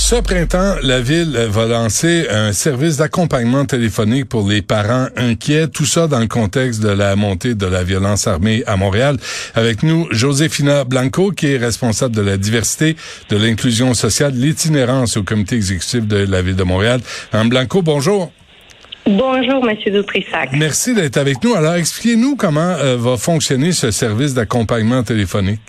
Ce printemps, la ville va lancer un service d'accompagnement téléphonique pour les parents inquiets. Tout ça dans le contexte de la montée de la violence armée à Montréal. Avec nous, Josefina Blanco, qui est responsable de la diversité, de l'inclusion sociale, l'itinérance au comité exécutif de la ville de Montréal. Blanco, bonjour. Bonjour, Monsieur Doutrissac. Merci d'être avec nous. Alors, expliquez-nous comment euh, va fonctionner ce service d'accompagnement téléphonique.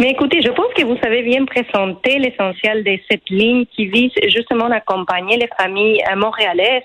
Mais écoutez, je pense que vous savez bien présenter l'essentiel de cette ligne qui vise justement à accompagner les familles euh, montréalaises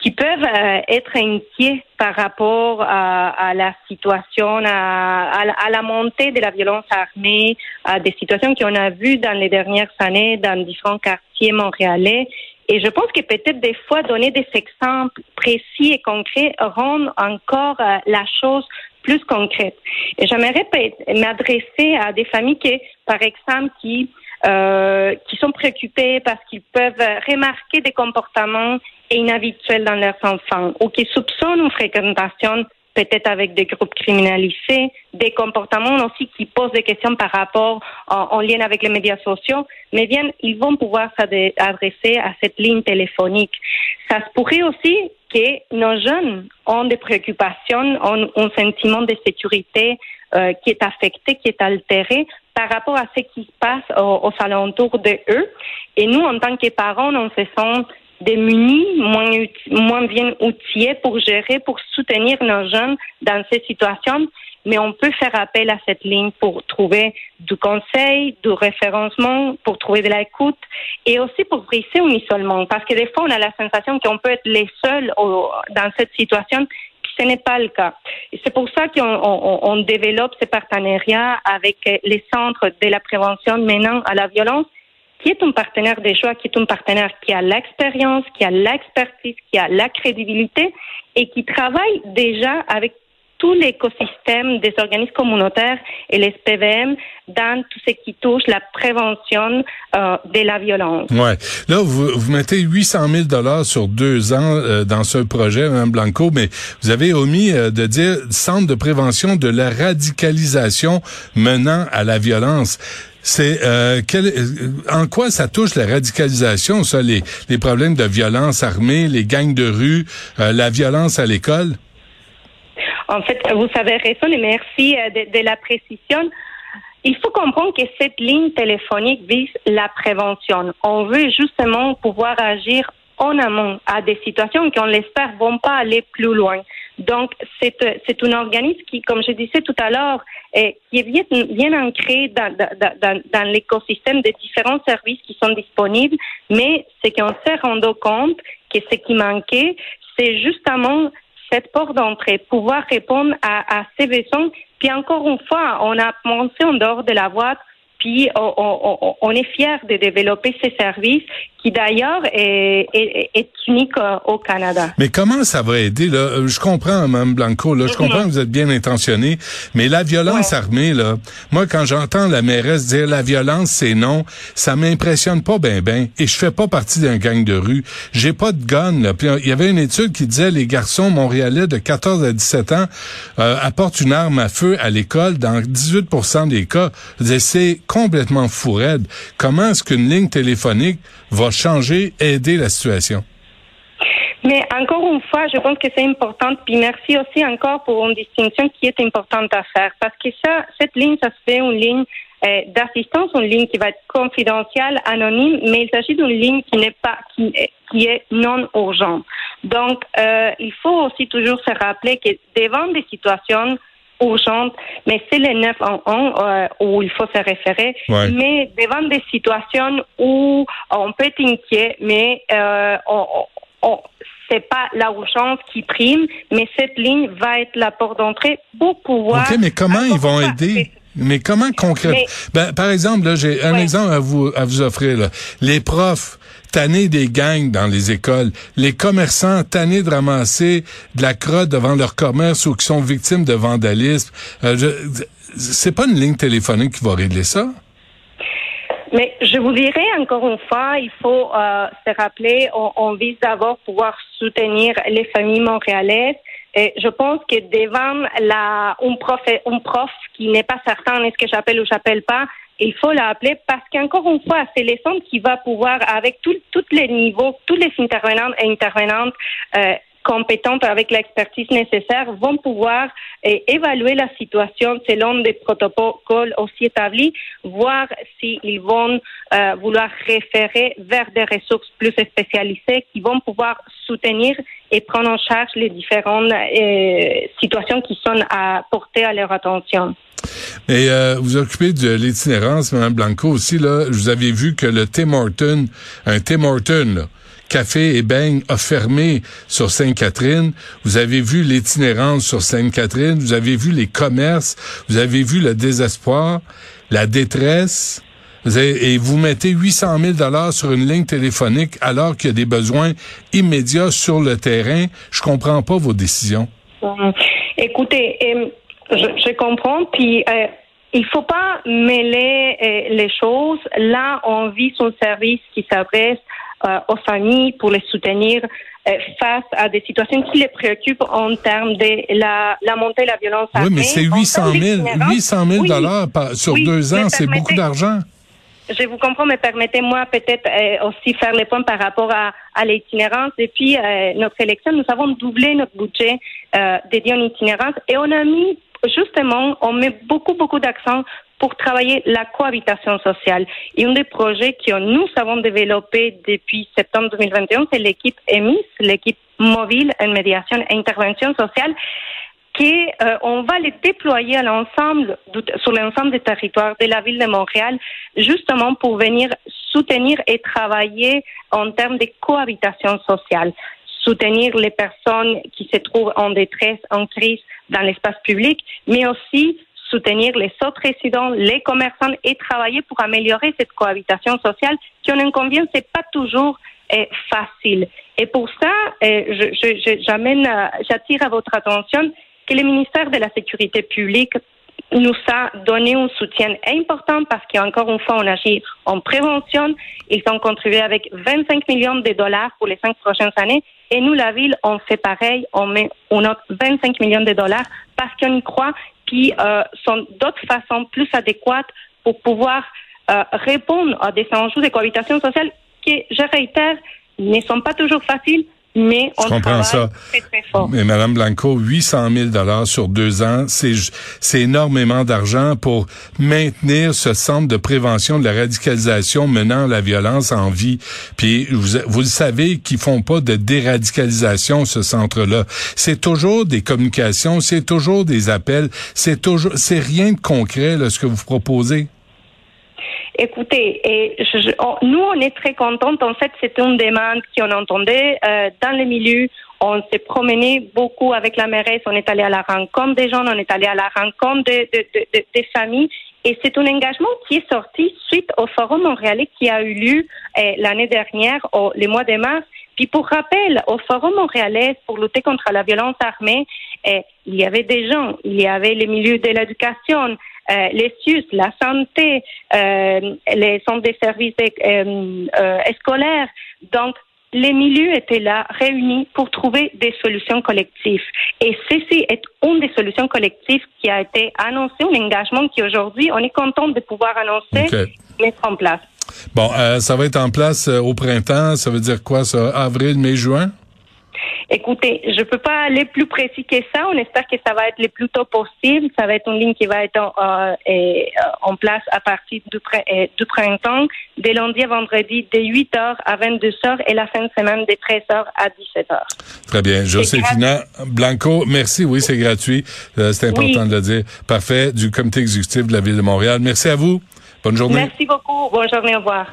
qui peuvent euh, être inquiets par rapport à, la situation, à, la montée de la violence armée, à des situations qu'on a vues dans les dernières années dans différents quartiers montréalais. Et je pense que peut-être des fois donner des exemples précis et concrets rend encore euh, la chose plus concrète. Et j'aimerais m'adresser à des familles qui, par exemple, qui euh, qui sont préoccupées parce qu'ils peuvent remarquer des comportements inhabituels dans leurs enfants ou qui soupçonnent une fréquentation peut-être avec des groupes criminalisés, des comportements aussi qui posent des questions par rapport en, lien avec les médias sociaux, mais bien, ils vont pouvoir s'adresser à cette ligne téléphonique. Ça se pourrait aussi que nos jeunes ont des préoccupations, ont un sentiment de sécurité euh, qui est affecté, qui est altéré par rapport à ce qui se passe aux, alentours de eux. Et nous, en tant que parents, on se sent démunis, moins, moins bien outillés pour gérer, pour soutenir nos jeunes dans ces situations. Mais on peut faire appel à cette ligne pour trouver du conseil, du référencement, pour trouver de l'écoute et aussi pour briser un isolement. Parce que des fois, on a la sensation qu'on peut être les seuls dans cette situation ce n'est pas le cas. C'est pour ça qu'on on, on développe ces partenariats avec les centres de la prévention menant à la violence qui est un partenaire des choix, qui est un partenaire qui a l'expérience, qui a l'expertise, qui a la crédibilité et qui travaille déjà avec tout l'écosystème des organismes communautaires et les PVM dans tout ce qui touche la prévention euh, de la violence. Ouais. Là, vous, mettez 800 000 dollars sur deux ans euh, dans ce projet, Mme Blanco, mais vous avez omis euh, de dire Centre de prévention de la radicalisation menant à la violence. C'est euh, en quoi ça touche la radicalisation, ça, les, les problèmes de violence armée, les gangs de rue, la violence à l'école? En fait, vous avez raison et merci euh, de, la précision. Il faut comprendre que cette ligne téléphonique vise la prévention. On veut justement pouvoir agir en amont à des situations qui, on l'espère, vont pas aller plus loin. Donc, c'est, c'est un organisme qui, comme je disais tout à l'heure, est, qui est bien, bien ancré dans, dans, dans, l'écosystème des différents services qui sont disponibles, mais ce qu'on s'est rendu compte que ce qui manquait, c'est justement cette porte d'entrée, pouvoir répondre à, à ces besoins. Puis encore une fois, on a pensé en dehors de la boîte puis on, est fier de développer ces services qui d'ailleurs est, est, unique au Canada. Mais comment ça va aider là? Je comprends, Mme Blanco, là, je comprends que vous êtes bien intentionné, mais la violence armée là, moi quand j'entends la mairesse dire la violence c'est non, ça m'impressionne pas ben ben. Et je fais pas partie d'un gang de rue. J'ai pas de gun. Là. Puis il y avait une étude qui disait les garçons montréalais de 14 à 17 ans euh, apportent une arme à feu à l'école dans 18% des cas. C'est complètement fou Comment est-ce qu'une ligne téléphonique va changer, aider la situation? Mais encore une fois, je pense que c'est important. Puis merci aussi encore pour une distinction qui est importante à faire. Parce que ça, cette ligne, ça se fait une ligne euh, d'assistance, une ligne qui va être confidentielle, anonyme, mais il s'agit d'une ligne qui n'est pas, qui est, non urgente. Donc, euh, il faut aussi toujours se rappeler que devant des situations urgente, mais c'est le 911 euh, où il faut se référer. Ouais. Mais devant des situations où on peut être inquiet, mais euh, on, on, c'est pas la urgence qui prime, mais cette ligne va être la porte d'entrée pour pouvoir. OK, mais comment ils vont aider? Mais comment concrètement? Ben, par exemple, là, j'ai un Ouais. exemple à vous, à vous offrir. Là. Les profs tannés des gangs dans les écoles, les commerçants tannés de ramasser de la crotte devant leur commerce ou qui sont victimes de vandalisme. Euh, je- c'est pas une ligne téléphonique qui va régler ça. Je vous dirais encore une fois, il faut euh, se rappeler, on, on vise d'abord pouvoir soutenir les familles montréalaises. Et je pense que devant la, un, prof, un prof qui n'est pas certain est-ce que j'appelle ou j'appelle pas, il faut l'appeler parce qu'encore une fois, c'est les centres qui va pouvoir, avec tous les niveaux, tous les intervenants et intervenantes euh, compétentes avec l'expertise nécessaire vont pouvoir euh, évaluer la situation selon des protocoles aussi établis, voir s'ils vont euh, vouloir référer vers des ressources plus spécialisées qui vont pouvoir soutenir et prendre en charge les différentes euh, situations qui sont à porter à leur attention. Et euh, vous occupez de l'itinérance, Mme Blanco aussi, là, vous avez vu que le Tim Horton, un Tim Horton, là, café et beigne a fermé sur Sainte-Catherine. Vous avez vu l'itinérance sur Sainte-Catherine. Vous avez vu les commerces. Vous avez vu le désespoir, la détresse. Et vous mettez 800 000 dollars sur une ligne téléphonique alors qu'il y a des besoins immédiats sur le terrain. Je comprends pas vos décisions. Hum, Écoutez, euh, je, je comprends, puis euh, il faut pas mêler euh, les choses. Là, on vit son service qui s'adresse euh, aux familles pour les soutenir euh, face à des situations qui les préoccupent en termes de la, la montée de la violence Oui, mais c'est En 800 termes 000, d'itinérance, 800 000 oui, dollars sur oui, deux ans, c'est beaucoup d'argent. je vous comprends, mais permettez-moi peut-être euh, aussi faire les points par rapport à, à l'itinérance. Depuis euh, notre élection, nous avons doublé notre budget dédié à l'itinérance et on a mis, justement, on met beaucoup, beaucoup d'accent pour travailler la cohabitation sociale. Et un des projets que nous avons développé depuis septembre 2021, c'est l'équipe EMIS, l'équipe mobile en médiation et intervention sociale, qui euh, on va les déployer sur l'ensemble des territoires de la ville de Montréal, justement pour venir soutenir et travailler en termes de cohabitation sociale, soutenir les personnes qui se trouvent en détresse, en crise dans l'espace public, mais aussi soutenir les autres résidents, les commerçants et travailler pour améliorer cette cohabitation sociale qui, on en convient, c'est pas toujours euh, facile. Et pour ça, euh, j'attire à votre attention que le ministère de la Sécurité publique nous a donné un soutien important parce qu'encore une fois, on agit en prévention. Ils ont contribué avec 25 millions de dollars pour les cinq prochaines années. Et nous, la ville, on fait pareil. On met autre 25 millions de dollars parce qu'on y croit. Puis, euh, sont d'autres façons plus adéquates pour pouvoir euh, répondre à des enjeux de cohabitation sociale qui, je réitère, ne sont pas toujours faciles, mais on Je comprends ça. très, très fort. Mais Madame Blanco, 800 000 dollars sur deux ans, c'est c'est énormément d'argent pour maintenir ce centre de prévention de la radicalisation menant à la violence en vie. Puis vous, vous le savez qu'ils font pas de déradicalisation ce centre-là. C'est toujours des communications, c'est toujours des appels, c'est toujours c'est rien de concret là, ce que vous proposez. Écoutez, nous, on est très contents. En fait, c'était une demande qu'on entendait euh, dans les milieux. On s'est promené beaucoup avec la mairesse. On est allé à la rencontre des gens, on est allé à la rencontre de- de- de- de- des familles. Et c'est un engagement qui est sorti suite au Forum montréalais qui a eu lieu euh, l'année dernière, au, le mois de mars. Puis pour rappel, au Forum montréalais pour lutter contre la violence armée, euh, il y avait des gens, il y avait les milieux de l'éducation, euh, les SUS, la santé, euh, les centres de services euh, scolaires. Donc, les milieux étaient là, réunis pour trouver des solutions collectives. Et ceci est une des solutions collectives qui a été annoncée, un engagement qui aujourd'hui, on est content de pouvoir annoncer, mettre en place. Bon, euh, ça va être en place euh, au printemps. Ça veut dire quoi, ça? Avril, mai, juin? Écoutez, je peux pas aller plus précis que ça. On espère que ça va être le plus tôt possible. Ça va être une ligne qui va être en, euh, et, euh, en place à partir du, euh, du printemps, de lundi à vendredi, de 8h à 22h et la fin de semaine de 13h à 17h. Très bien. Joséphina Blanco, merci. Oui, c'est gratuit. Euh, c'est important Oui. de le dire. Parfait. Du comité exécutif de la Ville de Montréal. Merci à vous. Bonne journée. Merci beaucoup. Bonne journée. Au revoir.